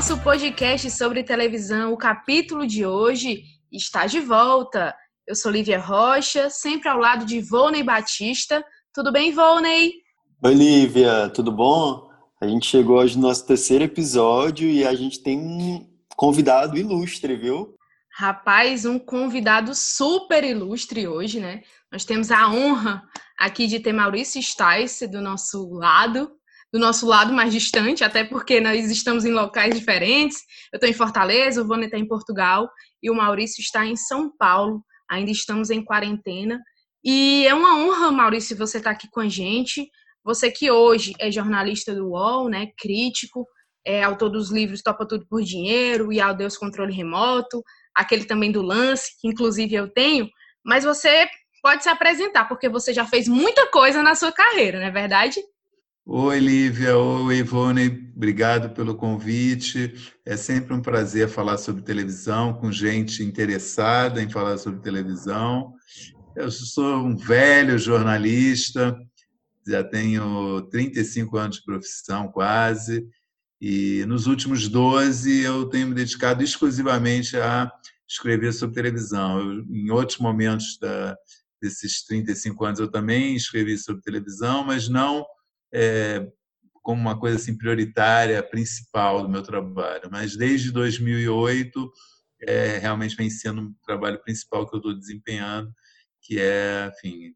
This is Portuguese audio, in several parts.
nosso podcast sobre televisão, o capítulo de hoje está de volta. Eu sou Lívia Rocha, sempre ao lado de Volney Batista. Tudo bem, Volney? Oi, Lívia, tudo bom? A gente chegou hoje no nosso terceiro episódio e a gente tem um convidado ilustre, viu? Rapaz, um convidado super ilustre hoje, né? Nós temos a honra aqui de ter Maurício Stice do nosso lado do nosso lado mais distante, até porque nós estamos em locais diferentes. Eu estou em Fortaleza, o Vônia está em Portugal e o Maurício está em São Paulo. Ainda estamos em quarentena. E é uma honra, Maurício, você estar tá aqui com a gente. Você que hoje é jornalista do UOL, né, crítico, é autor dos livros Topa Tudo por Dinheiro e Ao Deus Controle Remoto, aquele também do Lance, que inclusive eu tenho. Mas você pode se apresentar, porque você já fez muita coisa na sua carreira, não é verdade? Oi, Lívia. Oi, Ivone. Obrigado pelo convite. É sempre um prazer falar sobre televisão com gente interessada em falar sobre televisão. Eu sou um velho jornalista, já tenho 35 anos de profissão quase, e nos últimos 12 eu tenho me dedicado exclusivamente a escrever sobre televisão. Eu, em outros momentos da, desses 35 anos eu também escrevi sobre televisão, mas não é, como uma coisa assim prioritária, principal do meu trabalho. Mas desde 2008 é, realmente vem sendo um trabalho principal que eu estou desempenhando, que é, enfim,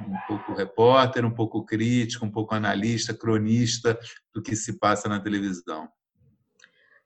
um pouco repórter, um pouco crítico, um pouco analista, cronista do que se passa na televisão.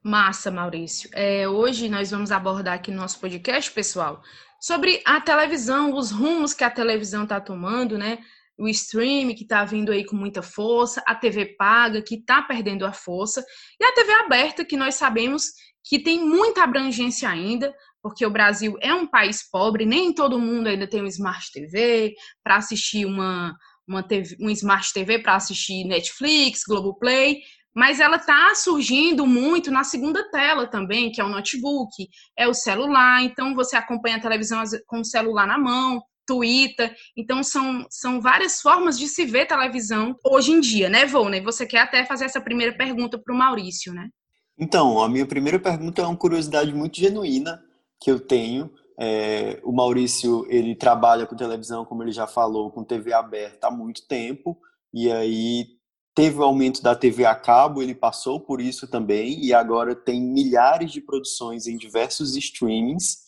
Massa, Maurício. É, hoje nós vamos abordar aqui no nosso podcast, pessoal, sobre a televisão, os rumos que a televisão está tomando, né? O stream que está vindo aí com muita força, a TV paga que está perdendo a força e a TV aberta que nós sabemos que tem muita abrangência ainda, porque o Brasil é um país pobre, nem todo mundo ainda tem um Smart TV para assistir uma, uma TV, um Smart TV para assistir Netflix, Globoplay, mas ela está surgindo muito na segunda tela também, que é o notebook, é o celular, então você acompanha a televisão com o celular na mão, Twitter. Então, são, são várias formas de se ver televisão hoje em dia, né, Volney? Você quer até fazer essa primeira pergunta para o Maurício, né? Então, a minha primeira pergunta é uma curiosidade muito genuína que eu tenho. É, o Maurício, ele trabalha com televisão, como ele já falou, com TV aberta há muito tempo. E aí teve o aumento da TV a cabo, ele passou por isso também, e agora tem milhares de produções em diversos streamings.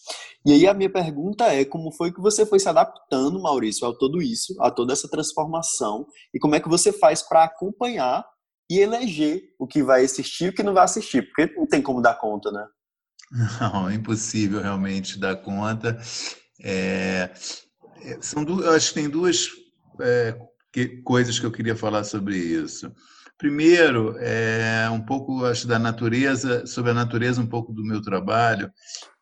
E aí a minha pergunta é, como foi que você foi se adaptando, Maurício, a tudo isso, a toda essa transformação, e como é que você faz para acompanhar e eleger o que vai assistir e o que não vai assistir, porque não tem como dar conta, né? Não, é impossível realmente dar conta. É, é são duas, eu acho que tem duas é, que, coisas que eu queria falar sobre isso. Primeiro, é um pouco acho da natureza, sobre a natureza um pouco do meu trabalho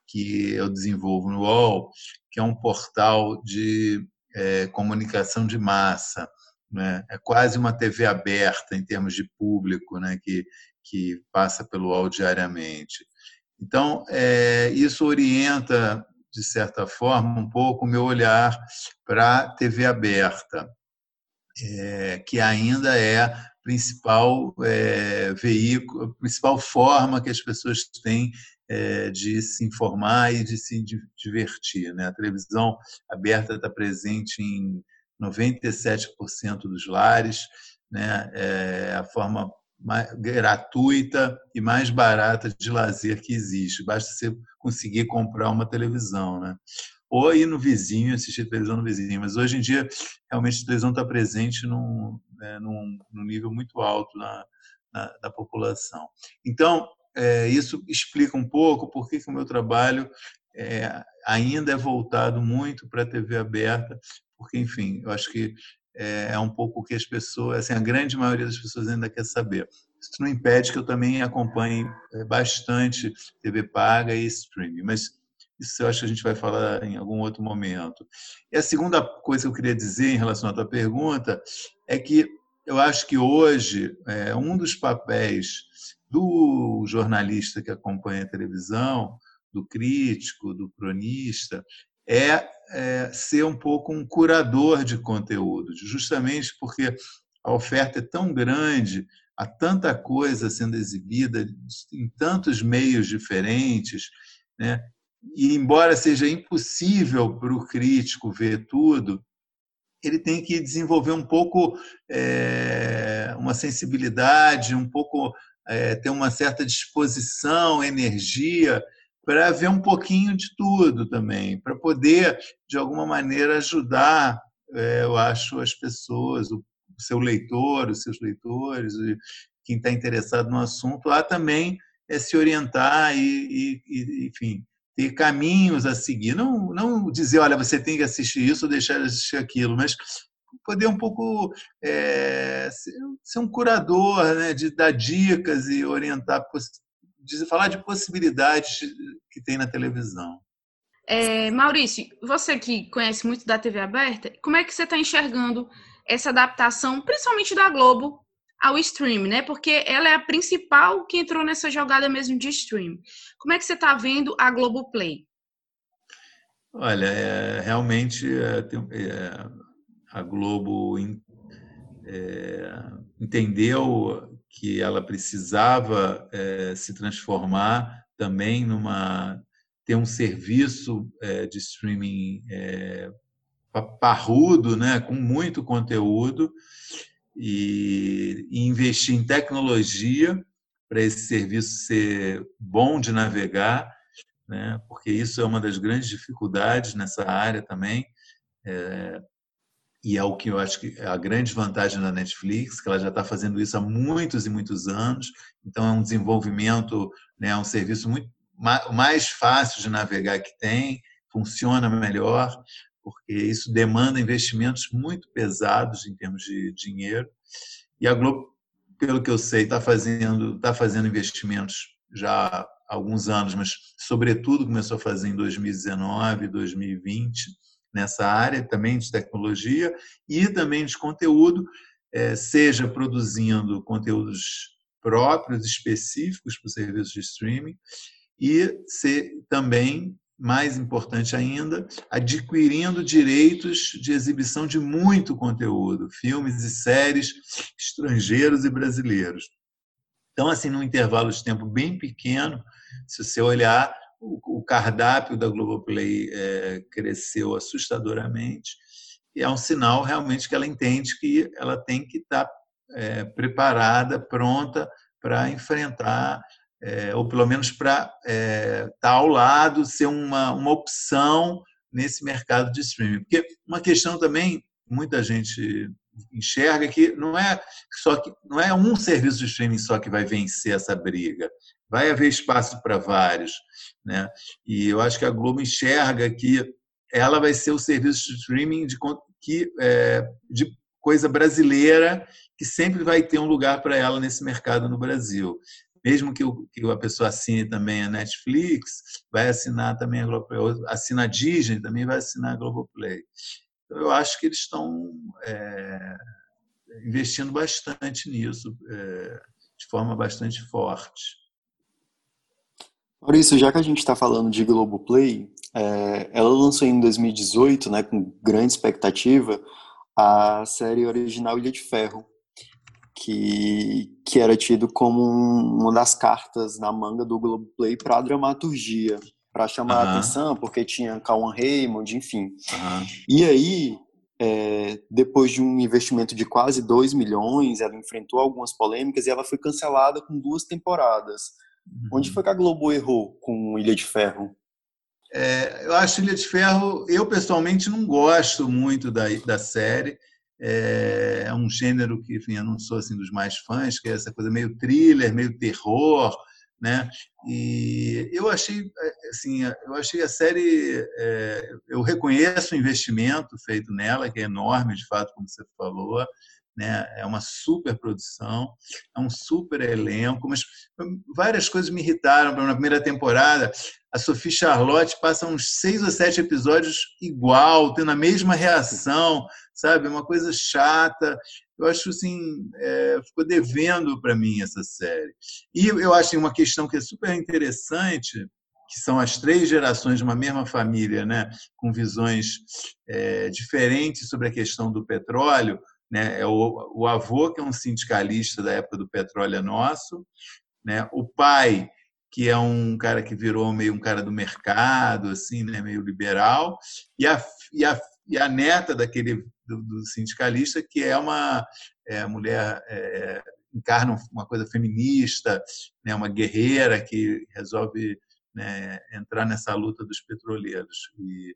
que eu desenvolvo no UOL, que é um portal de é, comunicação de massa, né? É quase uma TV aberta em termos de público, né? Que que passa pelo UOL diariamente. Então, é, isso orienta de certa forma um pouco o meu olhar para a TV aberta é, que ainda é a principal é, veículo, principal forma que as pessoas têm é, de se informar e de se divertir. Né? A televisão aberta está presente em 97% dos lares, né? é a forma mais gratuita e mais barata de lazer que existe. Basta você conseguir comprar uma televisão, né? Ou ir no vizinho, assistir televisão no vizinho. Mas hoje em dia, realmente, a televisão está presente num, né, num, num, nível muito alto na, na da população. Então, é, isso explica um pouco por que, que o meu trabalho é, ainda é voltado muito para a TV aberta, porque, enfim, eu acho que é, é um pouco o que as pessoas, assim, a grande maioria das pessoas ainda quer saber. Isso não impede que eu também acompanhe é, bastante TV paga e streaming, mas isso eu acho que a gente vai falar em algum outro momento. E a segunda coisa que eu queria dizer em relação à tua pergunta é que eu acho que hoje é, um dos papéis do jornalista que acompanha a televisão, do crítico, do cronista, é, é ser um pouco um curador de conteúdo, justamente porque a oferta é tão grande, há tanta coisa sendo exibida em tantos meios diferentes, né? E embora seja impossível para o crítico ver tudo, ele tem que desenvolver um pouco é, uma sensibilidade, um pouco é, ter uma certa disposição, energia para ver um pouquinho de tudo também, para poder de alguma maneira ajudar, é, eu acho, as pessoas, o seu leitor, os seus leitores, quem está interessado no assunto, a também se orientar e, e, enfim, ter caminhos a seguir. Não, não dizer, olha, você tem que assistir isso ou deixar de assistir aquilo, mas poder um pouco é, ser um curador, né, de dar dicas e orientar, de falar de possibilidades que tem na televisão. É, Maurício, você que conhece muito da TV aberta, como é que você está enxergando essa adaptação, principalmente da Globo, ao stream, né? Porque ela é a principal que entrou nessa jogada mesmo de stream. Como é que você está vendo a Globoplay? Olha, é, realmente é, é, a Globo é, entendeu que ela precisava é, se transformar também numa ter um serviço é, de streaming parrudo, né, com muito conteúdo e, investir em tecnologia para esse serviço ser bom de navegar, né? porque isso é uma das grandes dificuldades nessa área também. É, e é o que eu acho que é a grande vantagem da Netflix, que ela já está fazendo isso há muitos e muitos anos. Então, é um desenvolvimento, né, um serviço muito mais fácil de navegar que tem, funciona melhor porque isso demanda investimentos muito pesados em termos de dinheiro. E a Globo, pelo que eu sei, está fazendo, tá fazendo investimentos já há alguns anos, mas, sobretudo, começou a fazer em 2019, 2020, nessa área também de tecnologia e também de conteúdo, é, seja produzindo conteúdos próprios, específicos para o serviço de streaming, e ser também mais importante ainda, adquirindo direitos de exibição de muito conteúdo, filmes e séries estrangeiros e brasileiros. Então, assim, num intervalo de tempo bem pequeno, se você olhar, o, cardápio da Globoplay é, cresceu assustadoramente, e é um sinal realmente que ela entende que ela tem que estar é, preparada, pronta para enfrentar é, ou pelo menos para estar é, tá ao lado, ser uma, uma opção nesse mercado de streaming. Porque uma questão também, muita gente enxerga que não é só que não é um serviço de streaming só que vai vencer essa briga. Vai haver espaço para vários, né? E eu acho que a Globo enxerga que ela vai ser o serviço de streaming de que é, de coisa brasileira que sempre vai ter um lugar para ela nesse mercado no Brasil mesmo que, o, que a pessoa assine também a Netflix, vai assinar também a Globoplay, assina a Disney, também vai assinar a Globoplay. Então, eu acho que eles estão é, investindo bastante nisso, é, de forma bastante forte. Maurício, já que a gente está falando de Globoplay, é, ela lançou em 2018, né, com grande expectativa, a série original Ilha de Ferro, que, que era tido como um, uma das cartas na manga do Globoplay para a dramaturgia, para chamar a atenção, porque tinha Cauan Raymond, enfim. E aí, é, depois de um investimento de quase 2 milhões, ela enfrentou algumas polêmicas e ela foi cancelada com duas temporadas. Uhum. Onde foi que a Globo errou com Ilha de Ferro? É, eu acho Ilha de Ferro, eu pessoalmente não gosto muito da, da série. É, um gênero que, enfim, eu não sou assim dos mais fãs, que é essa coisa meio thriller, meio terror, né? E eu achei, assim, eu achei a série, é, eu reconheço o investimento feito nela, que é enorme, de fato, como você falou, né? É uma super produção, é um super elenco, mas várias coisas me irritaram. Na primeira temporada, a Sophie Charlotte passa uns seis ou sete episódios igual, tendo a mesma reação, sabe? Uma coisa chata. Eu acho assim, é, ficou devendo para mim essa série. E eu acho uma questão que é super interessante, que são as três gerações de uma mesma família, né, com visões é, diferentes sobre a questão do petróleo, né? É o, o avô, que é um sindicalista da época do Petróleo é Nosso, né? o pai, que é um cara que virou meio um cara do mercado, assim, né? meio liberal, e a, e a, e a neta daquele do, do sindicalista, que é uma é, mulher é, encarna uma coisa feminista, né, uma guerreira que resolve né, entrar nessa luta dos petroleiros. E,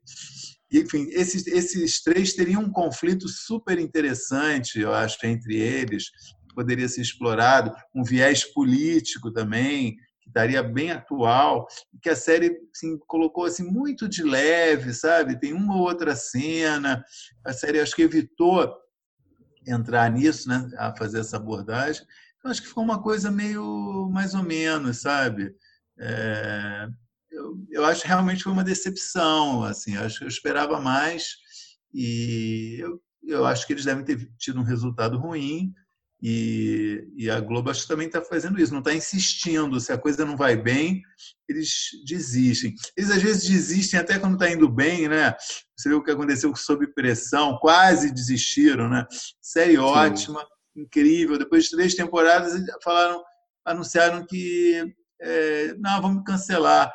enfim, esses, esses três teriam um conflito super interessante, eu acho, entre eles, que poderia ser explorado, um viés político também, que estaria bem atual, que a série assim, colocou assim, muito de leve, sabe? Tem uma ou outra cena, a série acho que evitou entrar nisso, né, a fazer essa abordagem. Então, acho que ficou uma coisa meio mais ou menos, sabe? É, eu, eu acho que realmente foi uma decepção, assim, acho que eu esperava mais e eu, eu acho que eles devem ter tido um resultado ruim e, e a Globo acho que também está fazendo isso, não está insistindo, se a coisa não vai bem, eles desistem. Eles às vezes desistem até quando está indo bem, né? Você viu o que aconteceu Sob Pressão, quase desistiram, né? Série Sim. ótima, incrível. Depois de três temporadas, falaram, anunciaram que é, não, vamos cancelar.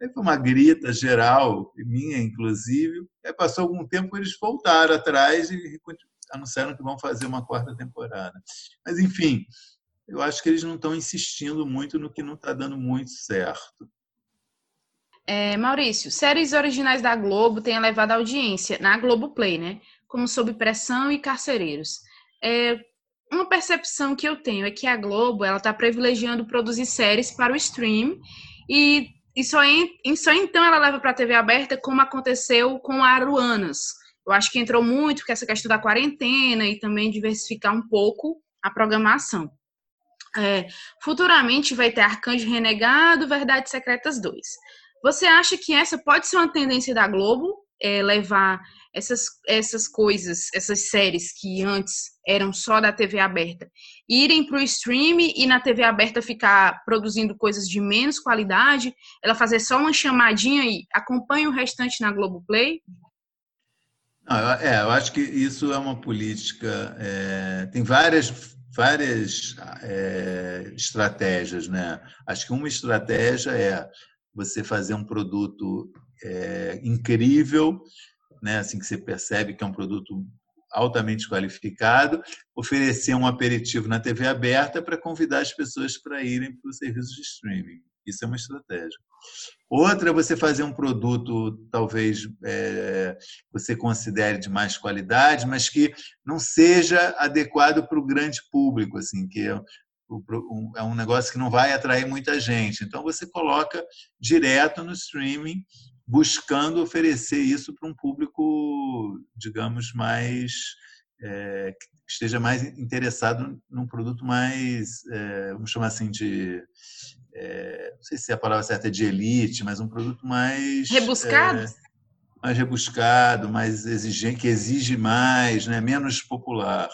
Aí foi uma grita geral, minha inclusive. Aí passou algum tempo, eles voltaram atrás e anunciaram que vão fazer uma quarta temporada. Mas, enfim, eu acho que eles não estão insistindo muito no que não está dando muito certo. É, Maurício, séries originais da Globo têm elevado a audiência na Globoplay, né? Como Sob Pressão e Carcereiros. É, uma percepção que eu tenho é que a Globo ela está privilegiando produzir séries para o stream e, e, só, em, e só então ela leva para a TV aberta, como aconteceu com a Aruanas. Eu acho que entrou muito com essa questão da quarentena e também diversificar um pouco a programação. É, futuramente vai ter Arcanjo Renegado, Verdades Secretas 2. Você acha que essa pode ser uma tendência da Globo, é, levar essas, essas coisas, essas séries que antes eram só da TV aberta, irem para o stream e na TV aberta ficar produzindo coisas de menos qualidade, ela fazer só uma chamadinha e acompanha o restante na Globoplay? Não, é, eu acho que isso é uma política. É, tem várias, várias é, estratégias, né? Acho que uma estratégia é você fazer um produto é, incrível né? assim que você percebe que é um produto altamente qualificado, oferecer um aperitivo na TV aberta para convidar as pessoas para irem para o serviço de streaming. Isso é uma estratégia. Outra é você fazer um produto, talvez é, você considere de mais qualidade, mas que não seja adequado para o grande público, assim, que é é um negócio que não vai atrair muita gente. Então você coloca direto no streaming buscando oferecer isso para um público, digamos, mais é, que esteja mais interessado num produto mais, é, vamos chamar assim de, é, não sei se a palavra certa é de elite, mas um produto mais rebuscado, é, mais rebuscado, mais exigente, que exige mais, né, menos popular.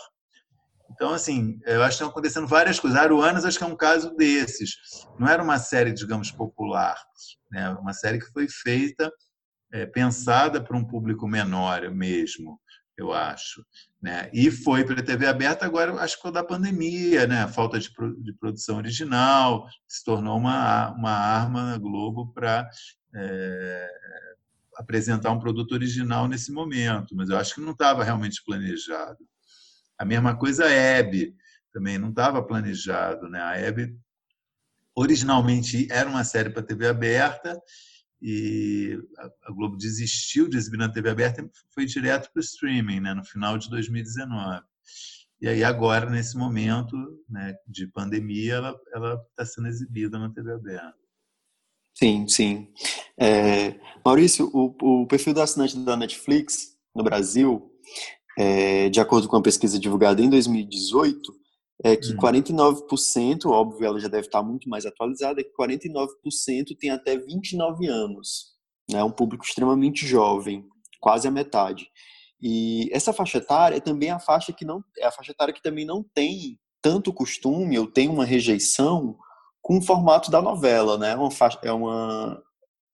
Então, assim, eu acho que estão acontecendo várias coisas. Aruanas, acho que é um caso desses. Não era uma série, digamos, popular. Né? Uma série que foi feita, é, pensada para um público menor mesmo, eu acho. Né? E foi para a TV aberta agora, acho que da pandemia, né? a falta de, de produção original, se tornou uma, uma arma na Globo para é, apresentar um produto original nesse momento. Mas eu acho que não estava realmente planejado. A mesma coisa a Hebe, também não estava planejado. Né? A Hebe originalmente era uma série para TV aberta e a Globo desistiu de exibir na TV aberta e foi direto para o streaming, né? no final de 2019. E aí agora, nesse momento né, de pandemia, ela está sendo exibida na TV aberta. Sim, sim. É, Maurício, o, o perfil do assinante da Netflix no Brasil é, de acordo com a pesquisa divulgada em 2018, é que 49%, uhum. óbvio, ela já deve estar muito mais atualizada, é que 49% tem até 29 anos. É né, um público extremamente jovem, quase a metade. E essa faixa etária é também a faixa que não é a faixa etária que também não tem tanto costume ou tem uma rejeição com o formato da novela, né? É uma faixa, é uma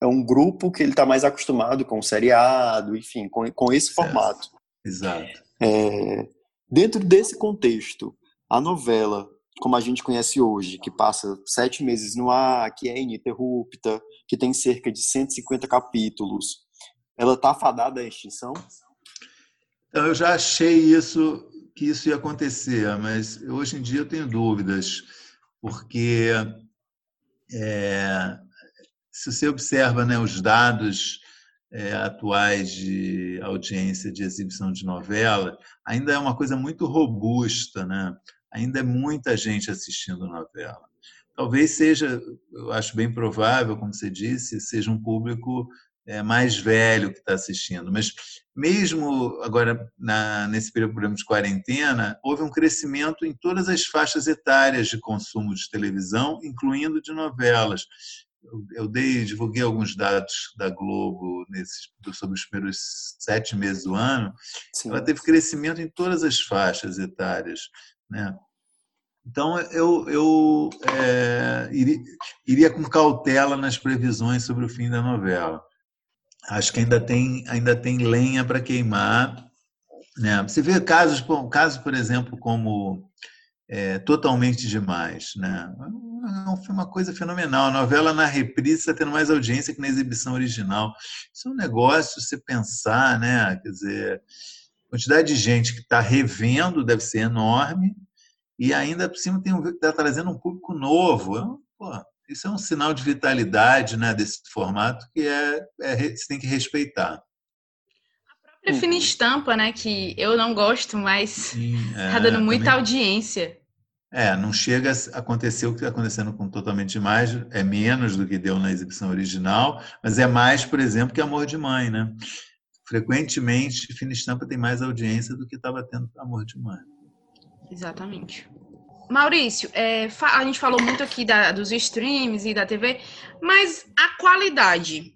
é um grupo que ele está mais acostumado com o seriado, enfim, com, com esse formato. Exato. É, Dentro desse contexto, a novela, como a gente conhece hoje, que passa sete meses no ar, que é ininterrupta, que tem cerca de 150 capítulos, ela está fadada à extinção? Então, eu já achei isso que isso ia acontecer, mas hoje em dia eu tenho dúvidas, porque é, se você observa né, os dados é, atuais de audiência de exibição de novela, ainda é uma coisa muito robusta, né? Ainda é muita gente assistindo novela. Talvez seja, eu acho bem provável, como você disse, seja um público é, mais velho que está assistindo. Mas mesmo agora na, nesse período de quarentena, houve um crescimento em todas as faixas etárias de consumo de televisão, incluindo de novelas. Eu, dei, divulguei alguns dados da Globo nesse, sobre os primeiros sete meses do ano. Sim. Ela teve crescimento em todas as faixas etárias, né? Então, eu, eu é, iria, iria, com cautela nas previsões sobre o fim da novela acho que ainda tem, ainda tem lenha para queimar. Né? Você vê casos, casos, por exemplo, como é, Totalmente Demais. Né? Foi uma coisa fenomenal. A novela na reprise está tendo mais audiência que na exibição original. Isso é um negócio, você pensar, né? quer dizer, a quantidade de gente que está revendo deve ser enorme e ainda por cima está trazendo um público novo. Pô, isso é um sinal de vitalidade né, desse formato que é, é você tem que respeitar. A própria uhum. fina estampa, né, que eu não gosto, mas está é, dando muita também... audiência. É, não chega a acontecer o que está acontecendo com Totalmente Demais, é menos do que deu na exibição original, mas é mais, por exemplo, que Amor de Mãe, né? Frequentemente, Fina Estampa tem mais audiência do que estava tendo Amor de Mãe. Exatamente. Maurício, é, a gente falou muito aqui da, dos streams e da TV, mas a qualidade.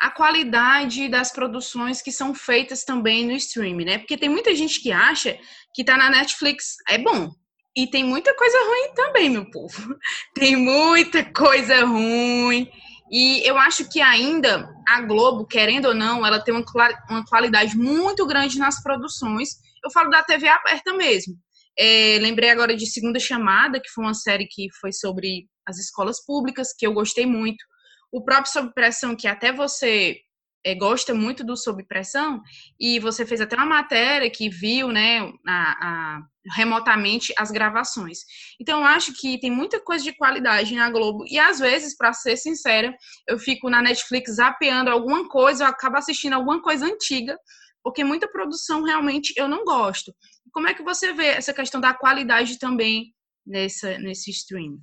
A qualidade das produções que são feitas também no stream, né? Porque tem muita gente que acha que tá na Netflix é bom. E tem muita coisa ruim também, meu povo. Tem muita coisa ruim. E eu acho que ainda a Globo, querendo ou não, ela tem uma, qualidade muito grande nas produções. Eu falo da TV aberta mesmo. É, lembrei agora de Segunda Chamada, que foi uma série que foi sobre as escolas públicas, que eu gostei muito. O próprio Sob Pressão, que até você é, gosta muito do Sob Pressão, e você fez até uma matéria que viu, né, a, a, remotamente as gravações. Então, eu acho que tem muita coisa de qualidade na Globo, e às vezes, para ser sincera, eu fico na Netflix zapeando alguma coisa, eu acabo assistindo alguma coisa antiga, porque muita produção realmente eu não gosto. Como é que você vê essa questão da qualidade também nessa, nesse stream?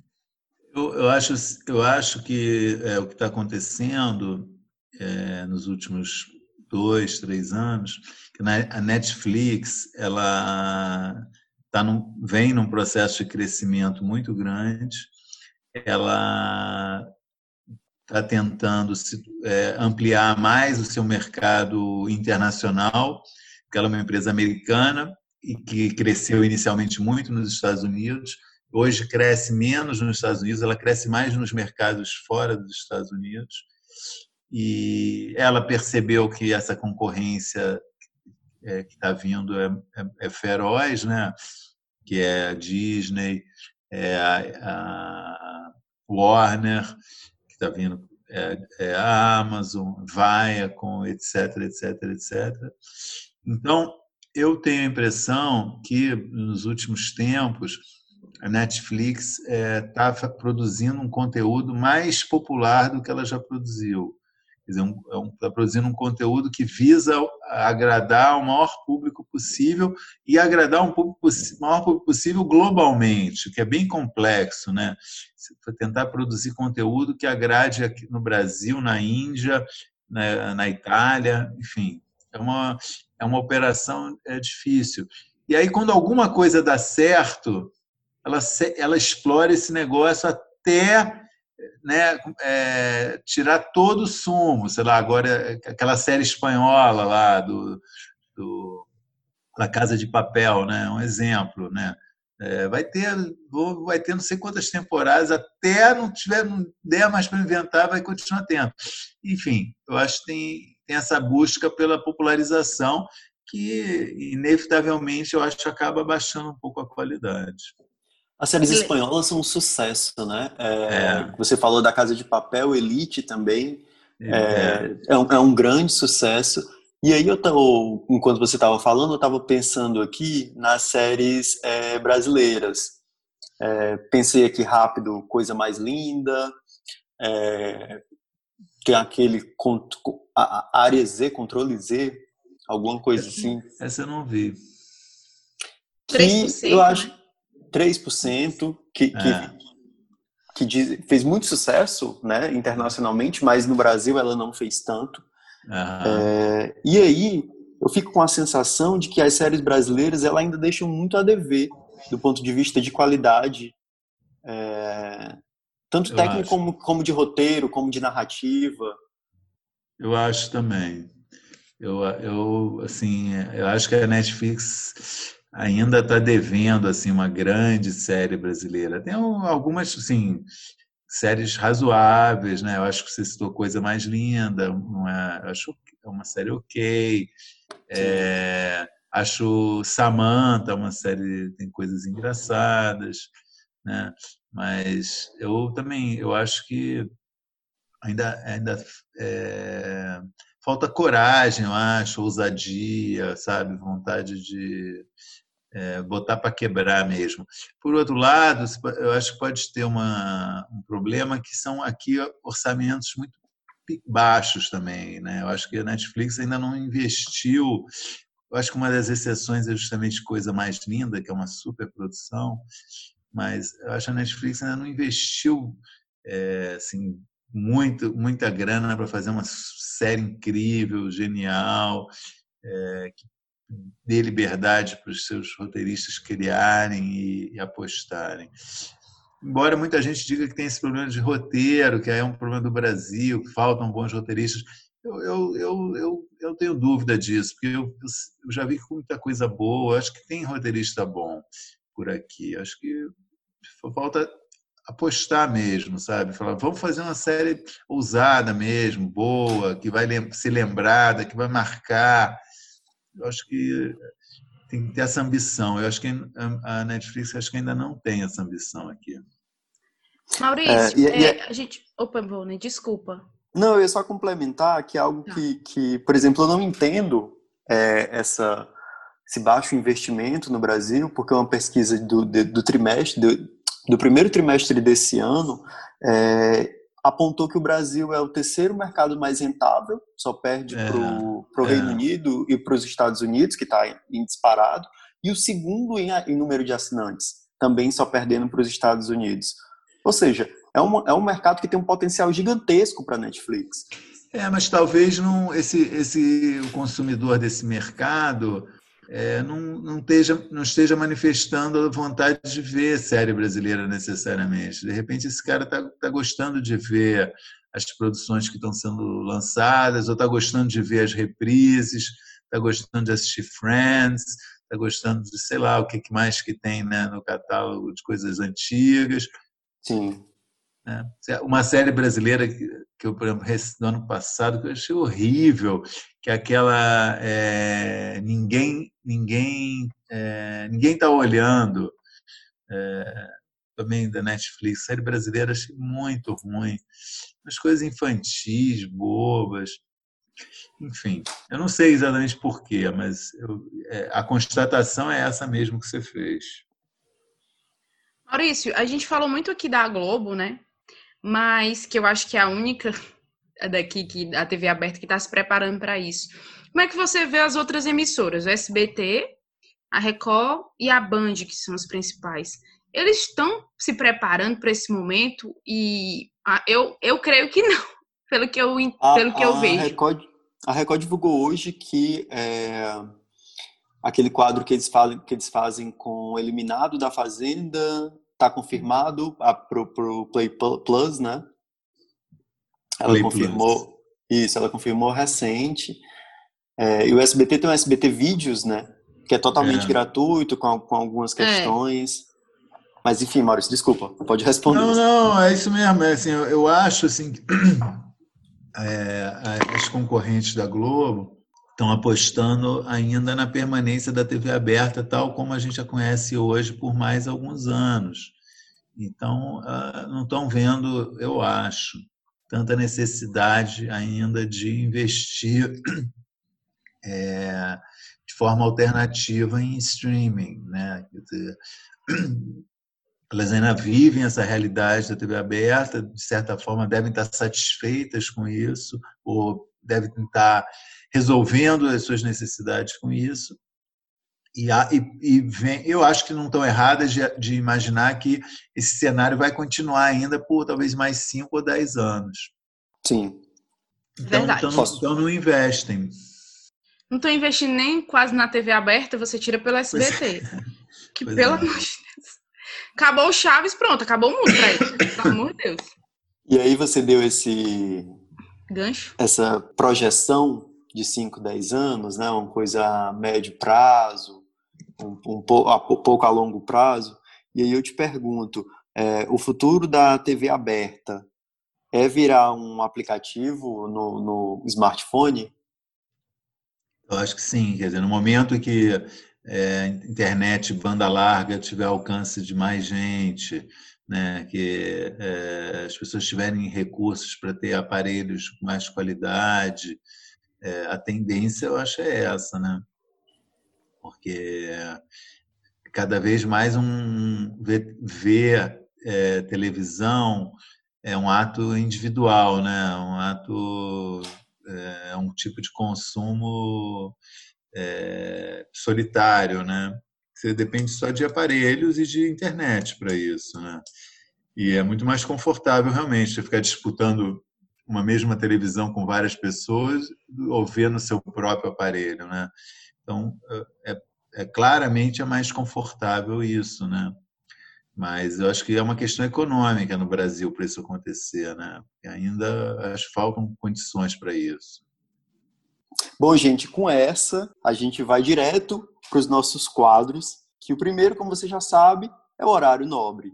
Eu, eu acho, eu acho que é, o que está acontecendo é, nos últimos dois, três anos, que a Netflix ela tá num, vem num processo de crescimento muito grande, ela está tentando se, é, ampliar mais o seu mercado internacional, porque ela é uma empresa americana e que cresceu inicialmente muito nos Estados Unidos, hoje cresce menos nos Estados Unidos, ela cresce mais nos mercados fora dos Estados Unidos. E ela percebeu que essa concorrência é, que está vindo é, é, é, feroz, né? que é a Disney, é a, a Warner, que está vindo é, é, a Amazon, Viacom, etc, etc, etc. Então, eu tenho a impressão que nos últimos tempos a Netflix está é, produzindo um conteúdo mais popular do que ela já produziu. Quer dizer, está um, é produzindo um conteúdo que visa agradar o maior público possível e agradar um público, maior público possível globalmente, que é bem complexo, né? Tentar produzir conteúdo que agrade aqui no Brasil, na Índia, na, na Itália, enfim, é uma, é uma operação é difícil. E aí, quando alguma coisa dá certo, ela, ela explora esse negócio até né, é, tirar todo o sumo. Sei lá, agora, aquela série espanhola lá do, do da Casa de Papel, né, um exemplo, né? É, vai ter vai ter não sei quantas temporadas até não tiver não der mais para inventar vai continuar tendo enfim eu acho que tem tem essa busca pela popularização que inevitavelmente eu acho que acaba baixando um pouco a qualidade. As séries espanholas são um sucesso, né? É, é. Você falou da Casa de Papel, Elite também. É, é, é um, é um, grande sucesso. E aí, eu tô, enquanto você estava falando, eu estava pensando aqui nas séries é, brasileiras. É, pensei aqui rápido, Coisa Mais Linda, tem aquele a, a área Z, controle Z, alguma coisa assim. Essa eu não vi. Que 3%, eu acho, né? 3%, que, que, é. que diz, fez muito sucesso né, internacionalmente, mas no Brasil ela não fez tanto. É, e aí eu fico com a sensação de que as séries brasileiras ela ainda deixam muito a dever do ponto de vista de qualidade, é, tanto eu técnico como, como de roteiro, como de narrativa. Eu acho também. Eu, eu, assim, eu acho que a Netflix ainda está devendo assim uma grande série brasileira. Tem algumas assim séries razoáveis, né? Eu acho que você citou coisa mais linda? Eu acho é uma série ok. É, acho Samantha uma série tem coisas engraçadas, né? Mas eu também eu acho que ainda ainda é, falta coragem, eu acho, ousadia, sabe, vontade de é, botar para quebrar mesmo. Por outro lado, eu acho que pode ter uma, um problema que são aqui orçamentos muito baixos também, né? Eu acho que a Netflix ainda não investiu. Eu acho que uma das exceções é justamente Coisa Mais Linda, que é uma super produção, mas eu acho que a Netflix ainda não investiu é, assim muito, muita grana para fazer uma série incrível, genial, é, que dê liberdade para os seus roteiristas criarem e, e, apostarem. Embora muita gente diga que tem esse problema de roteiro, que é um problema do Brasil, que faltam bons roteiristas, eu, eu, eu, eu, eu tenho dúvida disso, porque eu, eu já vi muita coisa boa, acho que tem roteirista bom por aqui, acho que falta apostar mesmo, sabe? Falar, vamos fazer uma série ousada mesmo, boa, que vai ser lembrada, que vai marcar. Eu acho que tem que ter essa ambição. Eu acho que a Netflix acho que ainda não tem essa ambição aqui. Maurício, é, e, é, e, a gente. Opa, Boni, desculpa. Não, eu ia só complementar que é algo tá. que, que, por exemplo, eu não entendo é, essa, esse baixo investimento no Brasil, porque é uma pesquisa do, do, do trimestre, do, do primeiro trimestre desse ano, é, apontou que o Brasil é o terceiro mercado mais rentável, só perde é, para o é. Reino Unido e para os Estados Unidos, que está em disparado, e o segundo em, em, número de assinantes, também só perdendo para os Estados Unidos. Ou seja, é um, é um mercado que tem um potencial gigantesco para a Netflix. É, mas talvez não, esse, esse, o consumidor desse mercado é, não, não, esteja, não esteja manifestando a vontade de ver série brasileira necessariamente. De repente, esse cara está tá gostando de ver as produções que estão sendo lançadas, ou está gostando de ver as reprises, está gostando de assistir Friends, está gostando de, sei lá, o que mais que tem né, no catálogo de coisas antigas. Sim. Né? Uma série brasileira que, eu, por exemplo, do ano passado, que eu achei horrível, que é aquela é, ninguém ninguém é, ninguém está olhando é, também da Netflix série brasileira achei muito ruim. Umas coisas infantis bobas. Enfim eu não sei exatamente porquê mas eu, é, a constatação é essa mesmo que você fez. Maurício a gente falou muito aqui da Globo né mas que eu acho que é a única daqui que a TV aberta que está se preparando para isso. Como é que você vê as outras emissoras, o SBT, a Record e a Band, que são as principais? Eles estão se preparando para esse momento e ah, eu, eu creio que não, pelo que eu, a, pelo que eu vejo. Record, a Record divulgou hoje que é, aquele quadro que eles, fazem, que eles fazem com o Eliminado da Fazenda está confirmado para o Play Plus, né? Ela Play confirmou Plus. isso, ela confirmou recente. É, e o SBT tem o SBT Vídeos, né? Que é totalmente é. gratuito, com, com algumas é. questões. É. Mas enfim, Maurício, desculpa, pode responder. Não, não, é isso mesmo. É assim, eu, eu acho assim que é, as concorrentes da Globo estão apostando ainda na permanência da TV aberta, tal como a gente a conhece hoje por mais alguns anos. Então, ah, não estão vendo, eu acho, tanta necessidade ainda de investir é, de forma alternativa em streaming. Né? Elas ainda vivem essa realidade da TV aberta, de certa forma devem estar satisfeitas com isso, ou devem estar resolvendo as suas necessidades com isso. E, e, e vem, eu acho que não estão erradas de, de, imaginar que esse cenário vai continuar ainda por talvez mais 5 ou 10 anos. Sim. Então, Verdade. Então, então não investem. Não estou investindo nem quase na TV aberta, você tira pelo SBT. É. Que pois pelo é. amor de Deus. Acabou o Chaves, pronto, acabou o mundo pra ele. Pelo amor de Deus. E aí você deu esse. Gancho? Essa projeção de 5, 10 anos, né? Uma coisa a médio prazo, um, um, pouco, a, pouco a longo prazo. E aí eu te pergunto, é, o futuro da TV aberta é virar um aplicativo no, no smartphone? Eu acho que sim. Quer dizer, no momento em que é, internet banda larga tiver alcance de mais gente, né, que é, as pessoas tiverem recursos para ter aparelhos com mais qualidade, é, a tendência eu acho é essa, né? Porque cada vez mais um ver, ver é, televisão é um ato individual, né? Um ato é um tipo de consumo é, solitário, né? Você depende só de aparelhos e de internet para isso, né? E é muito mais confortável realmente você ficar disputando uma mesma televisão com várias pessoas ou ver no seu próprio aparelho, né? Então, é, é claramente é mais confortável isso, né? Mas eu acho que é uma questão econômica no Brasil para isso acontecer, né? E ainda acho faltam condições para isso. Bom, gente, com essa a gente vai direto para os nossos quadros, que o primeiro, como você já sabe, é o horário nobre.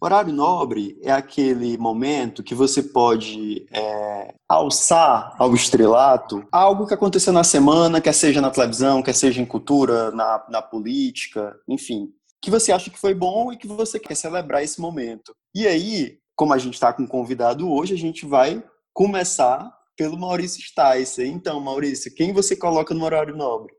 Horário nobre é aquele momento que você pode é, alçar ao estrelato algo que aconteceu na semana, quer seja na televisão, quer seja em cultura, na, na política, enfim, que você acha que foi bom e que você quer celebrar esse momento. E aí, como a gente está com um convidado hoje, a gente vai começar pelo Maurício Sticer. Então, Maurício, quem você coloca no horário nobre?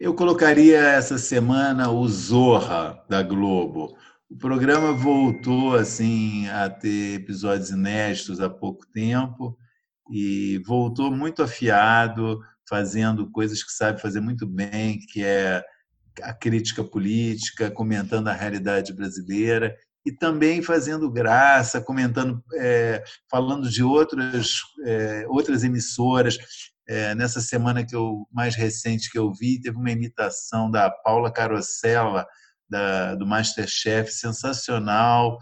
Eu colocaria essa semana o Zorra da Globo o programa voltou assim a ter episódios inéditos há pouco tempo e voltou muito afiado, fazendo coisas que sabe fazer muito bem, que é a crítica política, comentando a realidade brasileira e também fazendo graça, comentando, é, falando de outras é, outras emissoras. É, nessa semana que eu mais recente que eu vi, teve uma imitação da Paula Carosella da, do Masterchef, sensacional.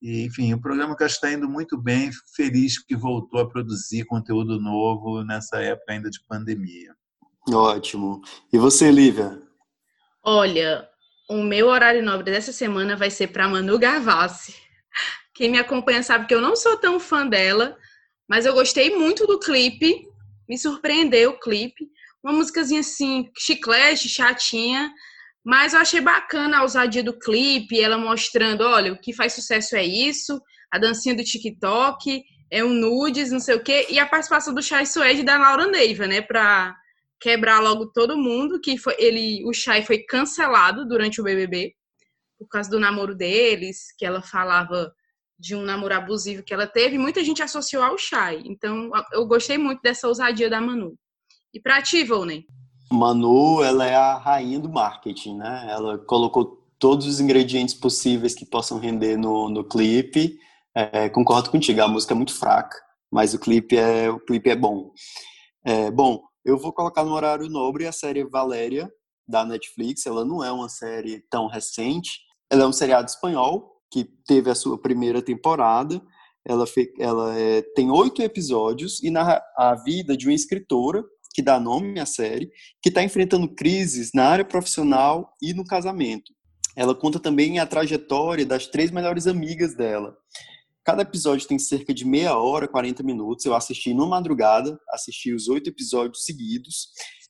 E, enfim, o programa que está indo muito bem, fico feliz que voltou a produzir conteúdo novo nessa época ainda de pandemia. Ótimo. E você, Lívia? Olha, o meu horário nobre dessa semana vai ser para Manu Gavassi. Quem me acompanha sabe que eu não sou tão fã dela, mas eu gostei muito do clipe, me surpreendeu o clipe. Uma músicazinha assim, chiclete, chatinha, mas eu achei bacana a ousadia do clipe, ela mostrando, olha, o que faz sucesso é isso, a dancinha do TikTok, é um nudes, não sei o quê, e a participação do Chai Suede e da Laura Neiva, né, pra quebrar logo todo mundo, que foi ele, o Chai foi cancelado durante o BBB por causa do namoro deles, que ela falava de um namoro abusivo que ela teve, muita gente associou ao Chai. Então, eu gostei muito dessa ousadia da Manu. E pra ti, Volney? Manu, ela é a rainha do marketing, né? Ela colocou todos os ingredientes possíveis que possam render no, no clipe. É, concordo contigo, a música é muito fraca, mas o clipe é, o clipe é bom. É, bom, eu vou colocar no horário nobre a série Valéria, da Netflix. Ela não é uma série tão recente. Ela é um seriado espanhol que teve a sua primeira temporada. Ela, ela é, tem oito episódios e narra a vida de uma escritora que dá nome à série, que está enfrentando crises na área profissional e no casamento. ela conta também a trajetória das três melhores amigas dela. Cada episódio tem cerca de meia hora, 40 minutos. Eu assisti numa madrugada, assisti os oito episódios seguidos.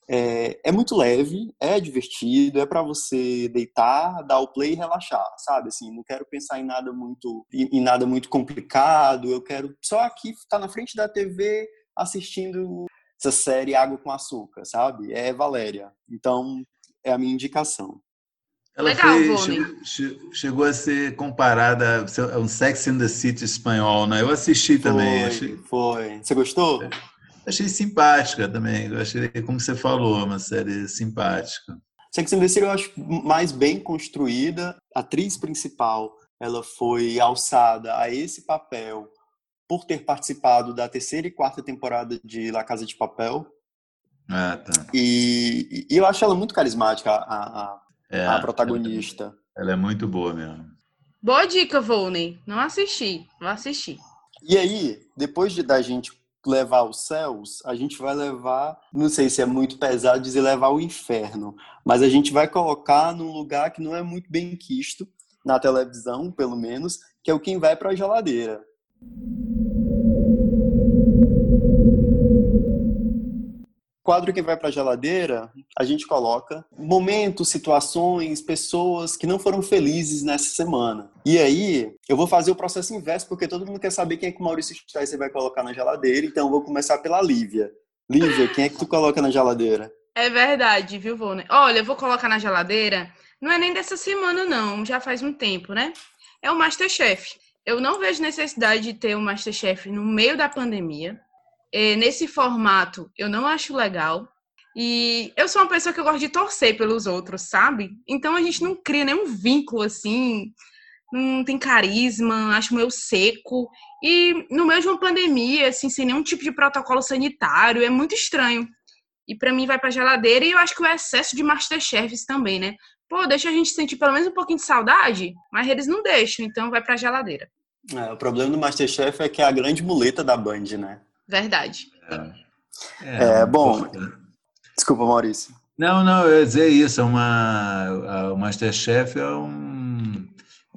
É, é, muito leve, é divertido, é para você deitar, dar o play e relaxar, sabe? Assim, não quero pensar em nada muito em, nada muito complicado. Eu quero só aqui estar na frente da TV assistindo essa série Água com Açúcar, sabe? É Valéria. Então, é a minha indicação. Ela Legal, foi, chegou, chegou, a ser comparada a um Sex in the City espanhol, né? Eu assisti também. Foi, achei... foi. Você gostou? Achei simpática também. Eu achei, como você falou, uma série simpática. Sex and the City eu acho mais bem construída. A atriz principal, ela foi alçada a esse papel por ter participado da terceira e quarta temporada de La Casa de Papel. Ah, tá. E, e eu acho ela muito carismática, a, a, é, a protagonista. Ela, é muito boa mesmo. Boa dica, Volney. Não assisti, vou assistir. E aí, depois de da gente levar os céus, a gente vai levar, não sei se é muito pesado dizer levar o inferno, mas a gente vai colocar num lugar que não é muito bem quisto, na televisão, pelo menos, que é o quem vai para a geladeira. Quadro que vai para a geladeira, a gente coloca momentos, situações, pessoas que não foram felizes nessa semana. E aí, eu vou fazer o processo inverso, porque todo mundo quer saber quem é que o Maurício Stice vai colocar na geladeira, então eu vou começar pela Lívia. Lívia, quem é que tu coloca na geladeira? É verdade, viu, Vone? Olha, eu vou colocar na geladeira, não é nem dessa semana, não, já faz um tempo, né? É o Masterchef. Eu não vejo necessidade de ter o Masterchef no meio da pandemia nesse formato eu não acho legal. E eu sou uma pessoa que eu gosto de torcer pelos outros, sabe? Então a gente não cria nenhum vínculo assim, não tem carisma, acho meio seco. E no meio de uma pandemia, assim, sem nenhum tipo de protocolo sanitário, é muito estranho. E para mim vai pra geladeira e eu acho que o excesso de Masterchefs também, né? Pô, deixa a gente sentir pelo menos um pouquinho de saudade, mas eles não deixam, então vai pra geladeira. É, o problema do Masterchef é que é a grande muleta da Band, né? Verdade. É, é bom. Desculpa, Maurício. Não, não, eu ia dizer isso. É uma, o Masterchef é, um,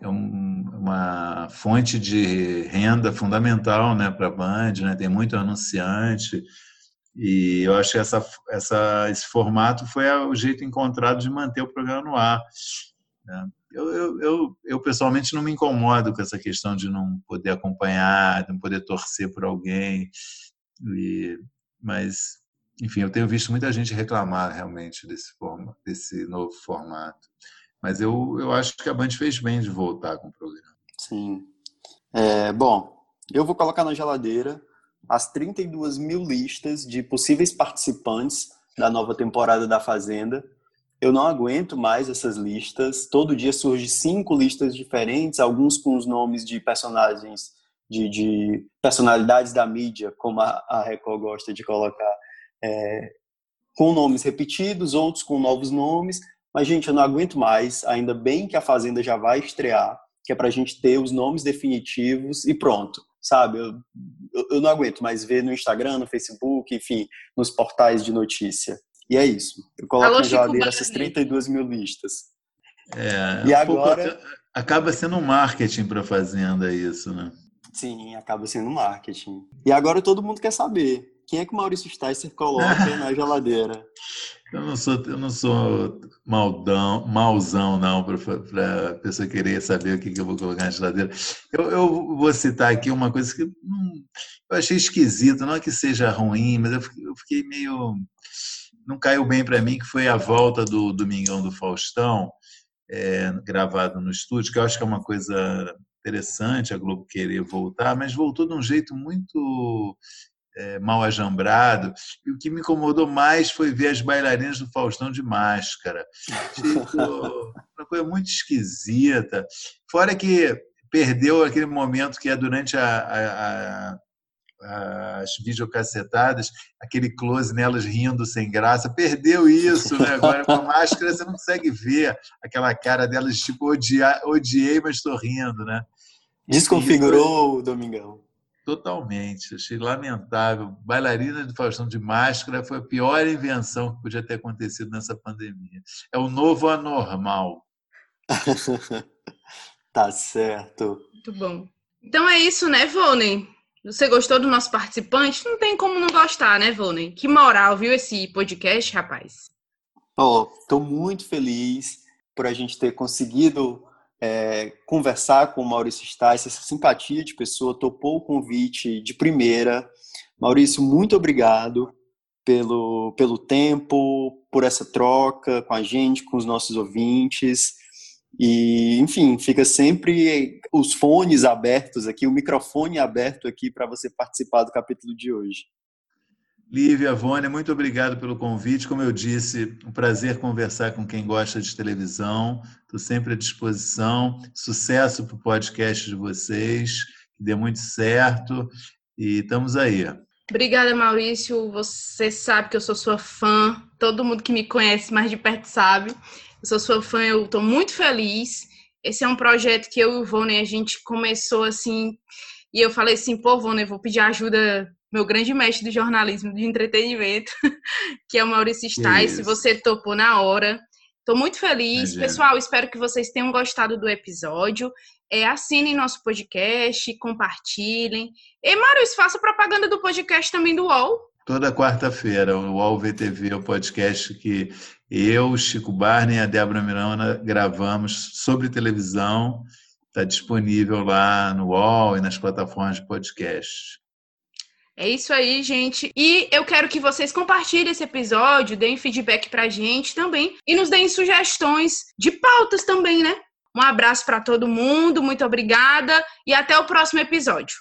é um, uma fonte de renda fundamental né, para a Band, né? tem muito anunciante. E eu acho que essa, essa, esse formato foi o jeito encontrado de manter o programa no ar. Né? Eu, eu, eu, eu, pessoalmente não me incomodo com essa questão de não poder acompanhar, de não poder torcer por alguém. E, mas, enfim, eu tenho visto muita gente reclamar realmente desse, forma, desse novo formato. Mas eu, eu acho que a Band fez bem de voltar com o programa. Sim. É, bom, eu vou colocar na geladeira as 32 mil listas de possíveis participantes da nova temporada da Fazenda. Eu não aguento mais essas listas. Todo dia surge cinco listas diferentes, alguns com os nomes de personagens de, de personalidades da mídia, como a, a Record gosta de colocar, é, com nomes repetidos, outros com novos nomes. Mas, gente, eu não aguento mais. Ainda bem que a Fazenda já vai estrear, que é para a gente ter os nomes definitivos e pronto, sabe? Eu, eu, não aguento mais ver no Instagram, no Facebook, enfim, nos portais de notícia. E é isso. Eu coloco Alô, na geladeira essas 32 mil listas. É, e agora. acaba sendo um marketing para a Fazenda isso, né? Sim, acaba sendo marketing. E agora todo mundo quer saber quem é que o Maurício Sticer coloca na geladeira. Eu não sou, eu não sou maldão, mauzão, não, para a pessoa querer saber o que, que, eu vou colocar na geladeira. Eu, eu vou citar aqui uma coisa que hum, eu achei esquisita, não é que seja ruim, mas eu fiquei, eu fiquei meio. Não caiu bem para mim, que foi a volta do Domingão do Faustão, é, gravado no estúdio, que eu acho que é uma coisa interessante a Globo querer voltar, mas voltou de um jeito muito é, mal ajambrado. E o que me incomodou mais foi ver as bailarinas do Faustão de máscara. Tipo, uma coisa muito esquisita. Fora que perdeu aquele momento que é durante a, a, a as videocacetadas, aquele close nelas rindo sem graça, perdeu isso, né? Agora com a máscara você não consegue ver aquela cara delas, tipo, odiar, odiei, mas estou rindo, né? Desconfigurou o Domingão. Totalmente, achei lamentável. Bailarina de Faustão de máscara foi a pior invenção que podia ter acontecido nessa pandemia. É o novo anormal. tá certo. Muito bom. Então é isso, né, Vônei? Você gostou do nosso participante? Não tem como não gostar, né, Vônei? Que moral, viu, esse podcast, rapaz? Ó, oh, tô muito feliz por a gente ter conseguido é, conversar com o Maurício Stais, essa simpatia de pessoa, topou o convite de primeira. Maurício, muito obrigado pelo, pelo tempo, por essa troca com a gente, com os nossos ouvintes. E, enfim, fica sempre os fones abertos aqui, o microfone aberto aqui para você participar do capítulo de hoje. Lívia, Vônia, muito obrigado pelo convite. Como eu disse, um prazer conversar com quem gosta de televisão. Estou sempre à disposição. Sucesso para o podcast de vocês, que dê muito certo. E estamos aí. Obrigada, Maurício. Você sabe que eu sou sua fã. Todo mundo que me conhece mais de perto sabe. Eu sou sua fã, eu estou muito feliz. Esse é um projeto que eu e o Vônia, a gente começou assim. E eu falei assim, pô, Vônia, eu vou pedir ajuda meu grande mestre do jornalismo de entretenimento, que é o Maurício Stais. Se você topou na hora. Estou muito feliz. Imagina. Pessoal, espero que vocês tenham gostado do episódio. É, assinem nosso podcast, compartilhem. E, Maurício, faça propaganda do podcast também do UOL. Toda quarta-feira, o UOL VTV é o podcast que eu, Chico Barney e a Débora Miranda gravamos sobre televisão. Está disponível lá no UOL e nas plataformas de podcast. É isso aí, gente. E eu quero que vocês compartilhem esse episódio, deem feedback pra gente também e nos deem sugestões de pautas também, né? Um abraço para todo mundo, muito obrigada e até o próximo episódio.